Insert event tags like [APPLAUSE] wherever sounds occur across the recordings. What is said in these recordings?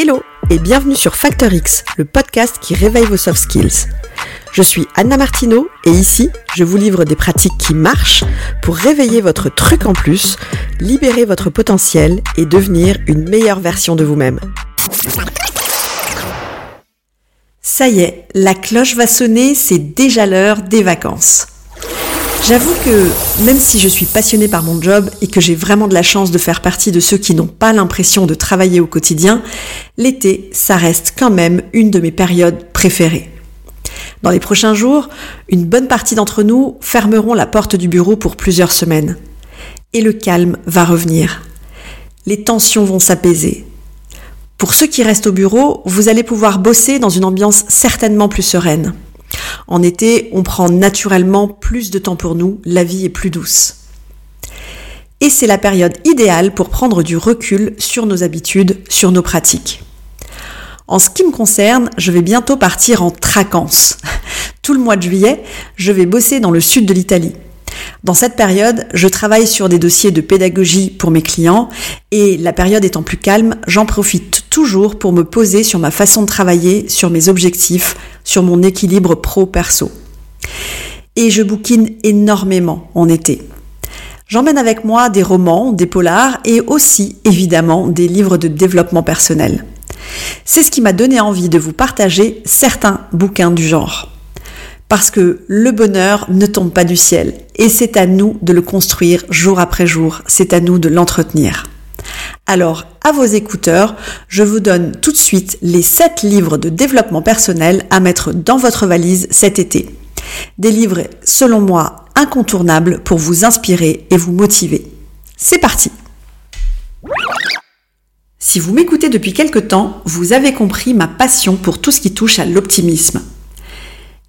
Hello et bienvenue sur Factor X, le podcast qui réveille vos soft skills. Je suis Anna Martineau et ici, je vous livre des pratiques qui marchent pour réveiller votre truc en plus, libérer votre potentiel et devenir une meilleure version de vous-même. Ça y est, la cloche va sonner, c'est déjà l'heure des vacances. J'avoue que même si je suis passionnée par mon job et que j'ai vraiment de la chance de faire partie de ceux qui n'ont pas l'impression de travailler au quotidien, l'été, ça reste quand même une de mes périodes préférées. Dans les prochains jours, une bonne partie d'entre nous fermeront la porte du bureau pour plusieurs semaines. Et le calme va revenir. Les tensions vont s'apaiser. Pour ceux qui restent au bureau, vous allez pouvoir bosser dans une ambiance certainement plus sereine. En été, on prend naturellement plus de temps pour nous, la vie est plus douce. Et c'est la période idéale pour prendre du recul sur nos habitudes, sur nos pratiques. En ce qui me concerne, je vais bientôt partir en traquance. [LAUGHS] Tout le mois de juillet, je vais bosser dans le sud de l'Italie. Dans cette période, je travaille sur des dossiers de pédagogie pour mes clients et la période étant plus calme, j'en profite toujours pour me poser sur ma façon de travailler, sur mes objectifs, sur mon équilibre pro-perso. Et je bouquine énormément en été. J'emmène avec moi des romans, des polars et aussi évidemment des livres de développement personnel. C'est ce qui m'a donné envie de vous partager certains bouquins du genre. Parce que le bonheur ne tombe pas du ciel et c'est à nous de le construire jour après jour, c'est à nous de l'entretenir. Alors, à vos écouteurs, je vous donne tout de suite les 7 livres de développement personnel à mettre dans votre valise cet été. Des livres, selon moi, incontournables pour vous inspirer et vous motiver. C'est parti Si vous m'écoutez depuis quelque temps, vous avez compris ma passion pour tout ce qui touche à l'optimisme.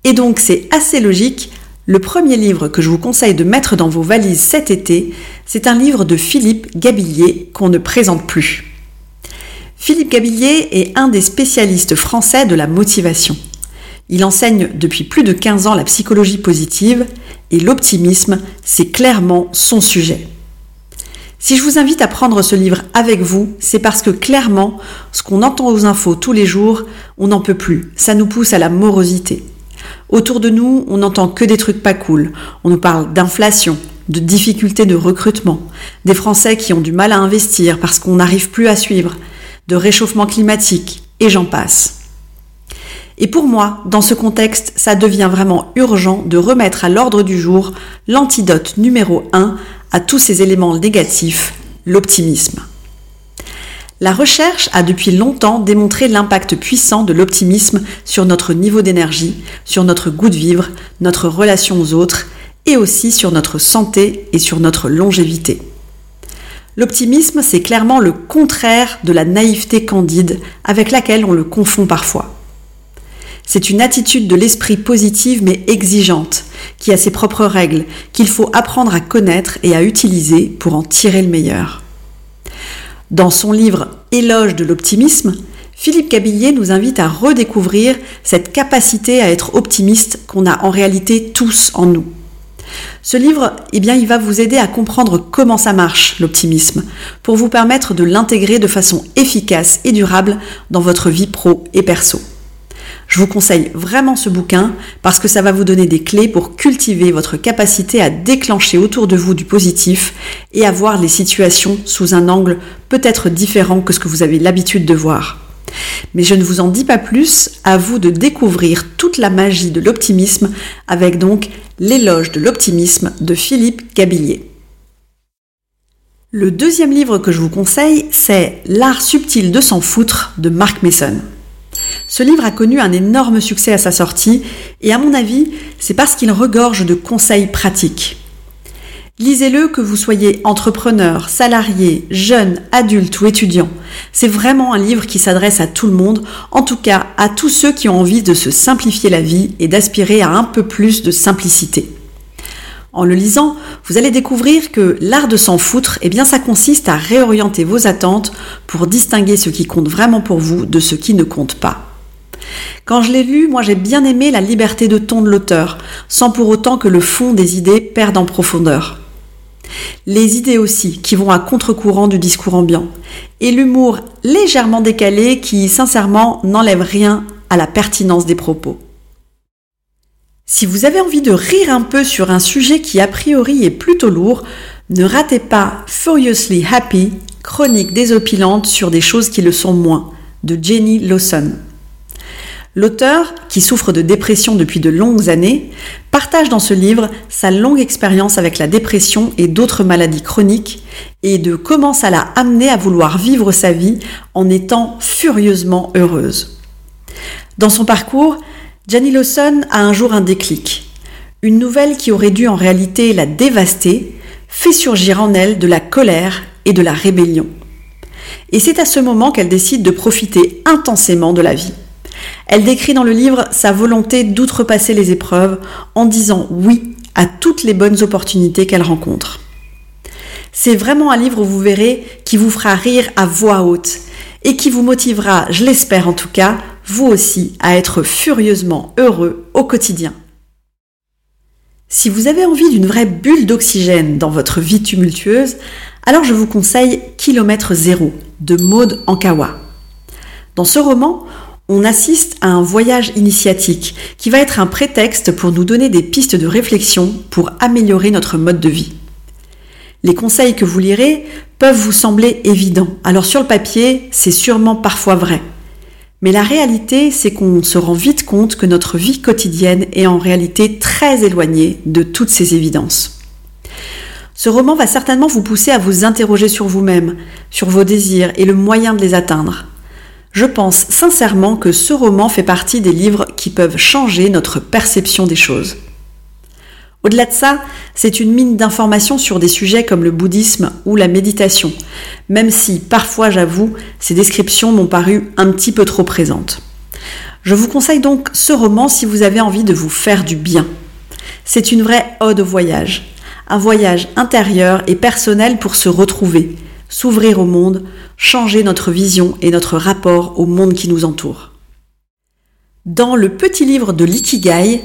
Et donc c'est assez logique, le premier livre que je vous conseille de mettre dans vos valises cet été, c'est un livre de Philippe Gabillier qu'on ne présente plus. Philippe Gabillier est un des spécialistes français de la motivation. Il enseigne depuis plus de 15 ans la psychologie positive et l'optimisme, c'est clairement son sujet. Si je vous invite à prendre ce livre avec vous, c'est parce que clairement, ce qu'on entend aux infos tous les jours, on n'en peut plus. Ça nous pousse à la morosité. Autour de nous, on n'entend que des trucs pas cool. On nous parle d'inflation, de difficultés de recrutement, des Français qui ont du mal à investir parce qu'on n'arrive plus à suivre, de réchauffement climatique, et j'en passe. Et pour moi, dans ce contexte, ça devient vraiment urgent de remettre à l'ordre du jour l'antidote numéro 1 à tous ces éléments négatifs, l'optimisme. La recherche a depuis longtemps démontré l'impact puissant de l'optimisme sur notre niveau d'énergie, sur notre goût de vivre, notre relation aux autres et aussi sur notre santé et sur notre longévité. L'optimisme, c'est clairement le contraire de la naïveté candide avec laquelle on le confond parfois. C'est une attitude de l'esprit positive mais exigeante, qui a ses propres règles, qu'il faut apprendre à connaître et à utiliser pour en tirer le meilleur. Dans son livre Éloge de l'optimisme, Philippe Cabillier nous invite à redécouvrir cette capacité à être optimiste qu'on a en réalité tous en nous. Ce livre, eh bien, il va vous aider à comprendre comment ça marche, l'optimisme, pour vous permettre de l'intégrer de façon efficace et durable dans votre vie pro et perso. Je vous conseille vraiment ce bouquin parce que ça va vous donner des clés pour cultiver votre capacité à déclencher autour de vous du positif et à voir les situations sous un angle peut-être différent que ce que vous avez l'habitude de voir. Mais je ne vous en dis pas plus, à vous de découvrir toute la magie de l'optimisme avec donc l'éloge de l'optimisme de Philippe Gabillier. Le deuxième livre que je vous conseille, c'est L'art subtil de s'en foutre de Mark Mason. Ce livre a connu un énorme succès à sa sortie et à mon avis, c'est parce qu'il regorge de conseils pratiques. Lisez-le que vous soyez entrepreneur, salarié, jeune, adulte ou étudiant. C'est vraiment un livre qui s'adresse à tout le monde, en tout cas à tous ceux qui ont envie de se simplifier la vie et d'aspirer à un peu plus de simplicité. En le lisant, vous allez découvrir que l'art de s'en foutre, eh bien ça consiste à réorienter vos attentes pour distinguer ce qui compte vraiment pour vous de ce qui ne compte pas. Quand je l'ai lu, moi j'ai bien aimé la liberté de ton de l'auteur, sans pour autant que le fond des idées perde en profondeur. Les idées aussi, qui vont à contre-courant du discours ambiant. Et l'humour légèrement décalé qui, sincèrement, n'enlève rien à la pertinence des propos. Si vous avez envie de rire un peu sur un sujet qui a priori est plutôt lourd, ne ratez pas Furiously Happy, chronique désopilante sur des choses qui le sont moins, de Jenny Lawson. L'auteur, qui souffre de dépression depuis de longues années, partage dans ce livre sa longue expérience avec la dépression et d'autres maladies chroniques et de comment ça l'a amené à vouloir vivre sa vie en étant furieusement heureuse. Dans son parcours, Jenny Lawson a un jour un déclic. Une nouvelle qui aurait dû en réalité la dévaster fait surgir en elle de la colère et de la rébellion. Et c'est à ce moment qu'elle décide de profiter intensément de la vie. Elle décrit dans le livre sa volonté d'outrepasser les épreuves en disant oui à toutes les bonnes opportunités qu'elle rencontre. C'est vraiment un livre, vous verrez, qui vous fera rire à voix haute et qui vous motivera, je l'espère en tout cas, vous aussi, à être furieusement heureux au quotidien. Si vous avez envie d'une vraie bulle d'oxygène dans votre vie tumultueuse, alors je vous conseille Kilomètre Zéro de Maud Ankawa. Dans ce roman, on assiste à un voyage initiatique qui va être un prétexte pour nous donner des pistes de réflexion pour améliorer notre mode de vie. Les conseils que vous lirez peuvent vous sembler évidents. Alors sur le papier, c'est sûrement parfois vrai. Mais la réalité, c'est qu'on se rend vite compte que notre vie quotidienne est en réalité très éloignée de toutes ces évidences. Ce roman va certainement vous pousser à vous interroger sur vous-même, sur vos désirs et le moyen de les atteindre. Je pense sincèrement que ce roman fait partie des livres qui peuvent changer notre perception des choses. Au-delà de ça, c'est une mine d'informations sur des sujets comme le bouddhisme ou la méditation, même si parfois j'avoue, ces descriptions m'ont paru un petit peu trop présentes. Je vous conseille donc ce roman si vous avez envie de vous faire du bien. C'est une vraie ode au voyage, un voyage intérieur et personnel pour se retrouver, s'ouvrir au monde, changer notre vision et notre rapport au monde qui nous entoure. Dans le petit livre de l'Ikigai,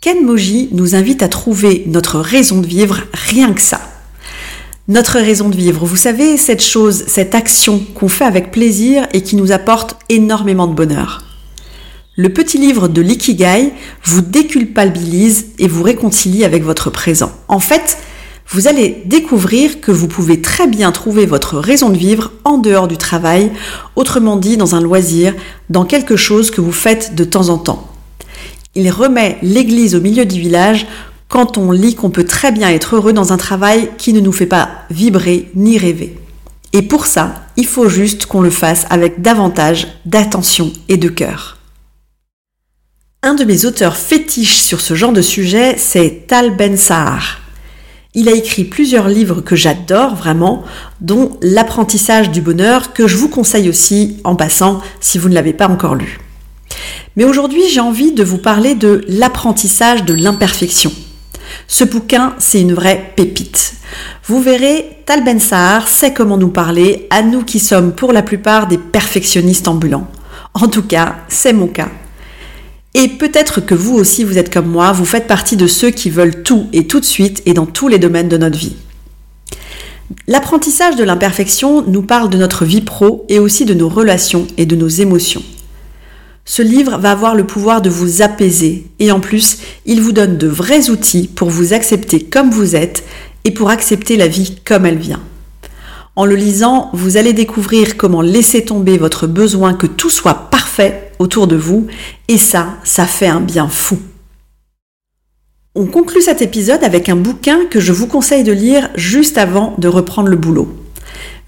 Ken Moji nous invite à trouver notre raison de vivre rien que ça. Notre raison de vivre, vous savez, cette chose, cette action qu'on fait avec plaisir et qui nous apporte énormément de bonheur. Le petit livre de l'Ikigai vous déculpabilise et vous réconcilie avec votre présent. En fait, vous allez découvrir que vous pouvez très bien trouver votre raison de vivre en dehors du travail, autrement dit dans un loisir, dans quelque chose que vous faites de temps en temps. Il remet l'église au milieu du village quand on lit qu'on peut très bien être heureux dans un travail qui ne nous fait pas vibrer ni rêver. Et pour ça, il faut juste qu'on le fasse avec davantage d'attention et de cœur. Un de mes auteurs fétiches sur ce genre de sujet, c'est Tal Ben Sahar. Il a écrit plusieurs livres que j'adore vraiment, dont L'apprentissage du bonheur, que je vous conseille aussi en passant si vous ne l'avez pas encore lu. Mais aujourd'hui, j'ai envie de vous parler de l'apprentissage de l'imperfection. Ce bouquin, c'est une vraie pépite. Vous verrez, Tal Ben Sahar sait comment nous parler, à nous qui sommes pour la plupart des perfectionnistes ambulants. En tout cas, c'est mon cas. Et peut-être que vous aussi, vous êtes comme moi, vous faites partie de ceux qui veulent tout et tout de suite et dans tous les domaines de notre vie. L'apprentissage de l'imperfection nous parle de notre vie pro et aussi de nos relations et de nos émotions. Ce livre va avoir le pouvoir de vous apaiser et en plus, il vous donne de vrais outils pour vous accepter comme vous êtes et pour accepter la vie comme elle vient. En le lisant, vous allez découvrir comment laisser tomber votre besoin que tout soit parfait autour de vous et ça, ça fait un bien fou. On conclut cet épisode avec un bouquin que je vous conseille de lire juste avant de reprendre le boulot.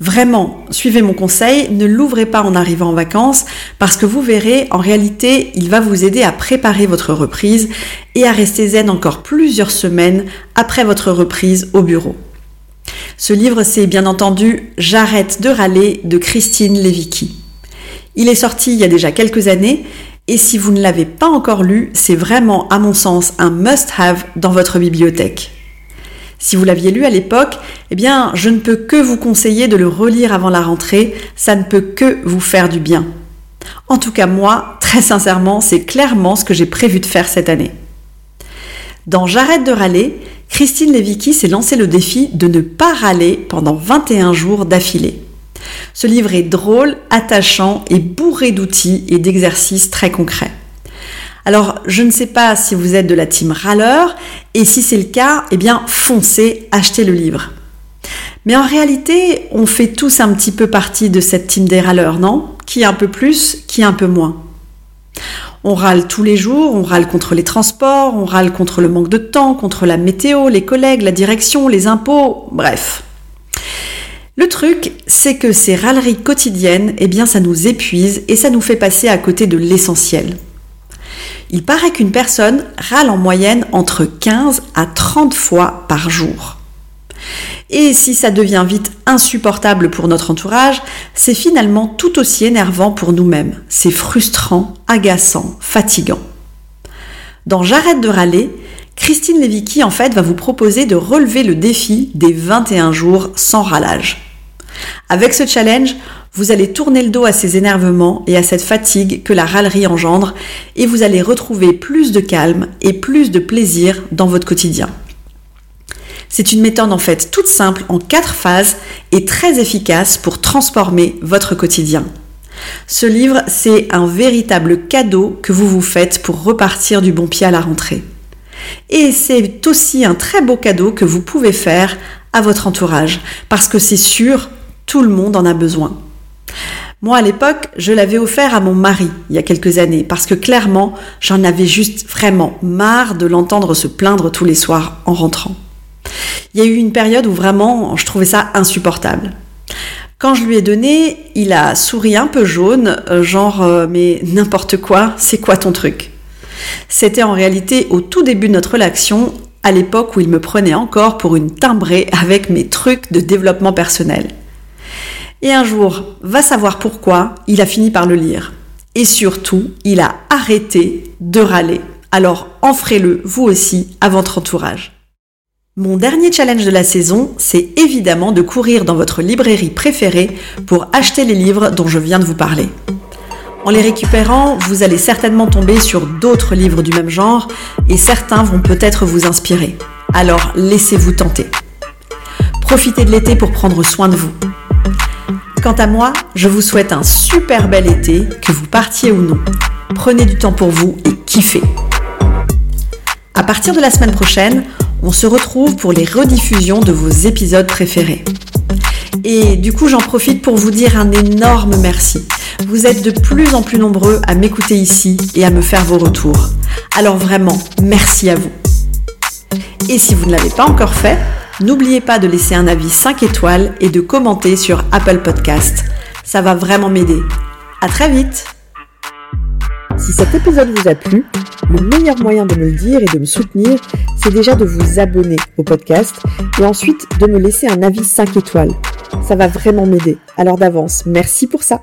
Vraiment, suivez mon conseil, ne l'ouvrez pas en arrivant en vacances parce que vous verrez, en réalité, il va vous aider à préparer votre reprise et à rester zen encore plusieurs semaines après votre reprise au bureau. Ce livre, c'est bien entendu J'arrête de râler de Christine Levicki. Il est sorti il y a déjà quelques années et si vous ne l'avez pas encore lu, c'est vraiment, à mon sens, un must-have dans votre bibliothèque. Si vous l'aviez lu à l'époque, eh bien, je ne peux que vous conseiller de le relire avant la rentrée, ça ne peut que vous faire du bien. En tout cas, moi, très sincèrement, c'est clairement ce que j'ai prévu de faire cette année. Dans J'arrête de râler, Christine Levicki s'est lancé le défi de ne pas râler pendant 21 jours d'affilée. Ce livre est drôle, attachant et bourré d'outils et d'exercices très concrets. Alors, je ne sais pas si vous êtes de la team râleur, et si c'est le cas, eh bien, foncez, achetez le livre. Mais en réalité, on fait tous un petit peu partie de cette team des râleurs, non? Qui un peu plus, qui un peu moins. On râle tous les jours, on râle contre les transports, on râle contre le manque de temps, contre la météo, les collègues, la direction, les impôts, bref. Le truc, c'est que ces râleries quotidiennes, eh bien, ça nous épuise et ça nous fait passer à côté de l'essentiel. Il paraît qu'une personne râle en moyenne entre 15 à 30 fois par jour. Et si ça devient vite insupportable pour notre entourage, c'est finalement tout aussi énervant pour nous-mêmes. C'est frustrant, agaçant, fatigant. Dans J'arrête de râler, Christine Levicki en fait va vous proposer de relever le défi des 21 jours sans râlage. Avec ce challenge, vous allez tourner le dos à ces énervements et à cette fatigue que la râlerie engendre et vous allez retrouver plus de calme et plus de plaisir dans votre quotidien. C'est une méthode en fait toute simple en quatre phases et très efficace pour transformer votre quotidien. Ce livre, c'est un véritable cadeau que vous vous faites pour repartir du bon pied à la rentrée. Et c'est aussi un très beau cadeau que vous pouvez faire à votre entourage, parce que c'est sûr, tout le monde en a besoin. Moi, à l'époque, je l'avais offert à mon mari il y a quelques années, parce que clairement, j'en avais juste vraiment marre de l'entendre se plaindre tous les soirs en rentrant. Il y a eu une période où vraiment je trouvais ça insupportable. Quand je lui ai donné, il a souri un peu jaune, euh, genre euh, mais n'importe quoi, c'est quoi ton truc? C'était en réalité au tout début de notre relation, à l'époque où il me prenait encore pour une timbrée avec mes trucs de développement personnel. Et un jour, va savoir pourquoi, il a fini par le lire. Et surtout, il a arrêté de râler. Alors, en ferez-le vous aussi à votre entourage. Mon dernier challenge de la saison, c'est évidemment de courir dans votre librairie préférée pour acheter les livres dont je viens de vous parler. En les récupérant, vous allez certainement tomber sur d'autres livres du même genre et certains vont peut-être vous inspirer. Alors laissez-vous tenter. Profitez de l'été pour prendre soin de vous. Quant à moi, je vous souhaite un super bel été, que vous partiez ou non. Prenez du temps pour vous et kiffez. À partir de la semaine prochaine, on se retrouve pour les rediffusions de vos épisodes préférés. Et du coup, j'en profite pour vous dire un énorme merci. Vous êtes de plus en plus nombreux à m'écouter ici et à me faire vos retours. Alors vraiment, merci à vous. Et si vous ne l'avez pas encore fait, n'oubliez pas de laisser un avis 5 étoiles et de commenter sur Apple Podcast. Ça va vraiment m'aider. À très vite Si cet épisode vous a plu, le meilleur moyen de me le dire et de me soutenir, c'est déjà de vous abonner au podcast et ensuite de me laisser un avis 5 étoiles. Ça va vraiment m'aider. Alors d'avance, merci pour ça.